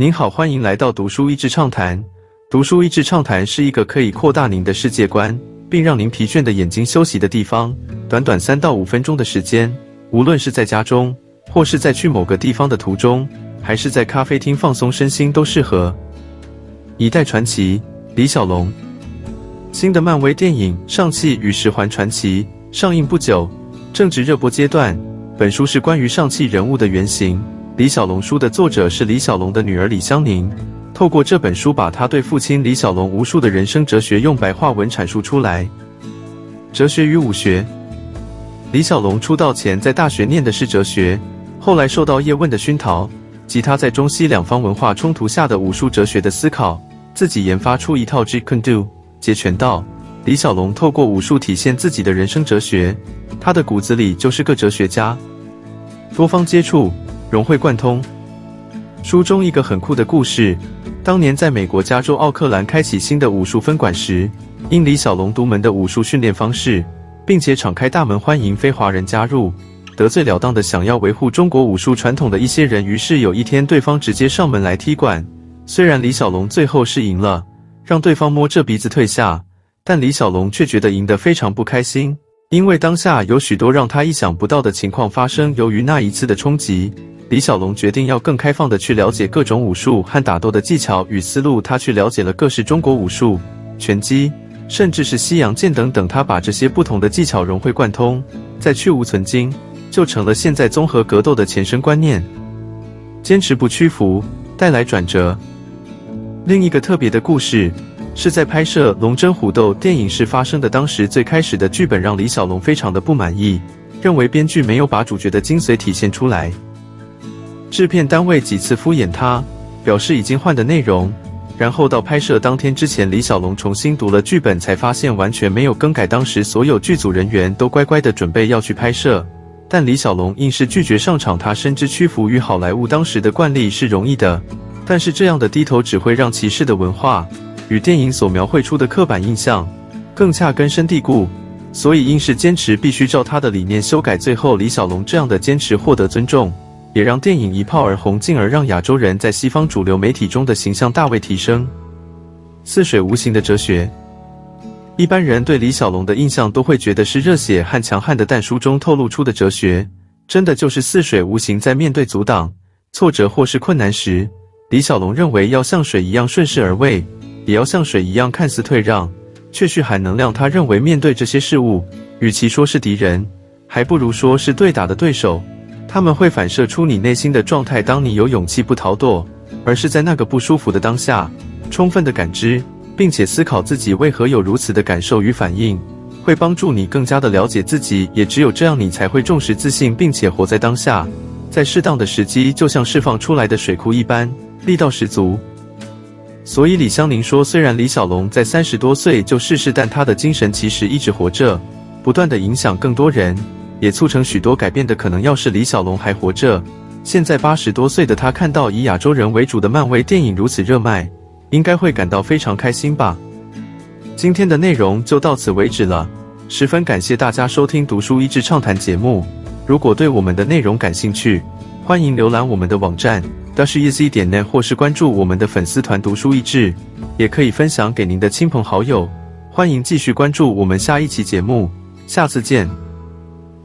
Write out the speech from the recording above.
您好，欢迎来到读书益智畅谈。读书益智畅谈是一个可以扩大您的世界观，并让您疲倦的眼睛休息的地方。短短三到五分钟的时间，无论是在家中，或是在去某个地方的途中，还是在咖啡厅放松身心，都适合。一代传奇李小龙，新的漫威电影《上汽与十环传奇》上映不久，正值热播阶段。本书是关于上汽人物的原型。李小龙书的作者是李小龙的女儿李香凝，透过这本书，把他对父亲李小龙无数的人生哲学用白话文阐述出来。哲学与武学。李小龙出道前在大学念的是哲学，后来受到叶问的熏陶及他在中西两方文化冲突下的武术哲学的思考，自己研发出一套 j i k u n d o 截拳道。李小龙透过武术体现自己的人生哲学，他的骨子里就是个哲学家，多方接触。融会贯通。书中一个很酷的故事：当年在美国加州奥克兰开启新的武术分馆时，因李小龙独门的武术训练方式，并且敞开大门欢迎非华人加入，得罪了当的想要维护中国武术传统的一些人。于是有一天，对方直接上门来踢馆。虽然李小龙最后是赢了，让对方摸着鼻子退下，但李小龙却觉得赢得非常不开心，因为当下有许多让他意想不到的情况发生。由于那一次的冲击。李小龙决定要更开放的去了解各种武术和打斗的技巧与思路。他去了解了各式中国武术、拳击，甚至是西洋剑等等。他把这些不同的技巧融会贯通，再去无存精，就成了现在综合格斗的前身观念。坚持不屈服，带来转折。另一个特别的故事是在拍摄《龙争虎斗》电影时发生的。当时最开始的剧本让李小龙非常的不满意，认为编剧没有把主角的精髓体现出来。制片单位几次敷衍他，表示已经换的内容。然后到拍摄当天之前，李小龙重新读了剧本，才发现完全没有更改。当时所有剧组人员都乖乖的准备要去拍摄，但李小龙硬是拒绝上场。他深知屈服于好莱坞当时的惯例是容易的，但是这样的低头只会让歧视的文化与电影所描绘出的刻板印象更加根深蒂固。所以硬是坚持必须照他的理念修改。最后，李小龙这样的坚持获得尊重。也让电影一炮而红，进而让亚洲人在西方主流媒体中的形象大为提升。似水无形的哲学，一般人对李小龙的印象都会觉得是热血和强悍的，但书中透露出的哲学，真的就是似水无形。在面对阻挡、挫折或是困难时，李小龙认为要像水一样顺势而为，也要像水一样看似退让，却蓄含能量。他认为面对这些事物，与其说是敌人，还不如说是对打的对手。他们会反射出你内心的状态。当你有勇气不逃躲，而是在那个不舒服的当下，充分的感知，并且思考自己为何有如此的感受与反应，会帮助你更加的了解自己。也只有这样，你才会重视自信，并且活在当下，在适当的时机，就像释放出来的水库一般，力道十足。所以李香凝说，虽然李小龙在三十多岁就逝世，但他的精神其实一直活着，不断的影响更多人。也促成许多改变的可能。要是李小龙还活着，现在八十多岁的他看到以亚洲人为主的漫威电影如此热卖，应该会感到非常开心吧。今天的内容就到此为止了，十分感谢大家收听读书益智畅谈节目。如果对我们的内容感兴趣，欢迎浏览我们的网站 dasheasy 点 net，或是关注我们的粉丝团读书益智，也可以分享给您的亲朋好友。欢迎继续关注我们下一期节目，下次见。